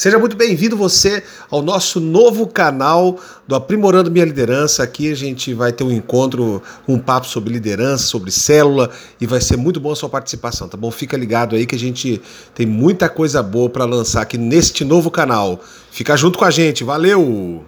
Seja muito bem-vindo você ao nosso novo canal do Aprimorando Minha Liderança. Aqui a gente vai ter um encontro, um papo sobre liderança, sobre célula e vai ser muito bom a sua participação, tá bom? Fica ligado aí que a gente tem muita coisa boa para lançar aqui neste novo canal. Fica junto com a gente, valeu!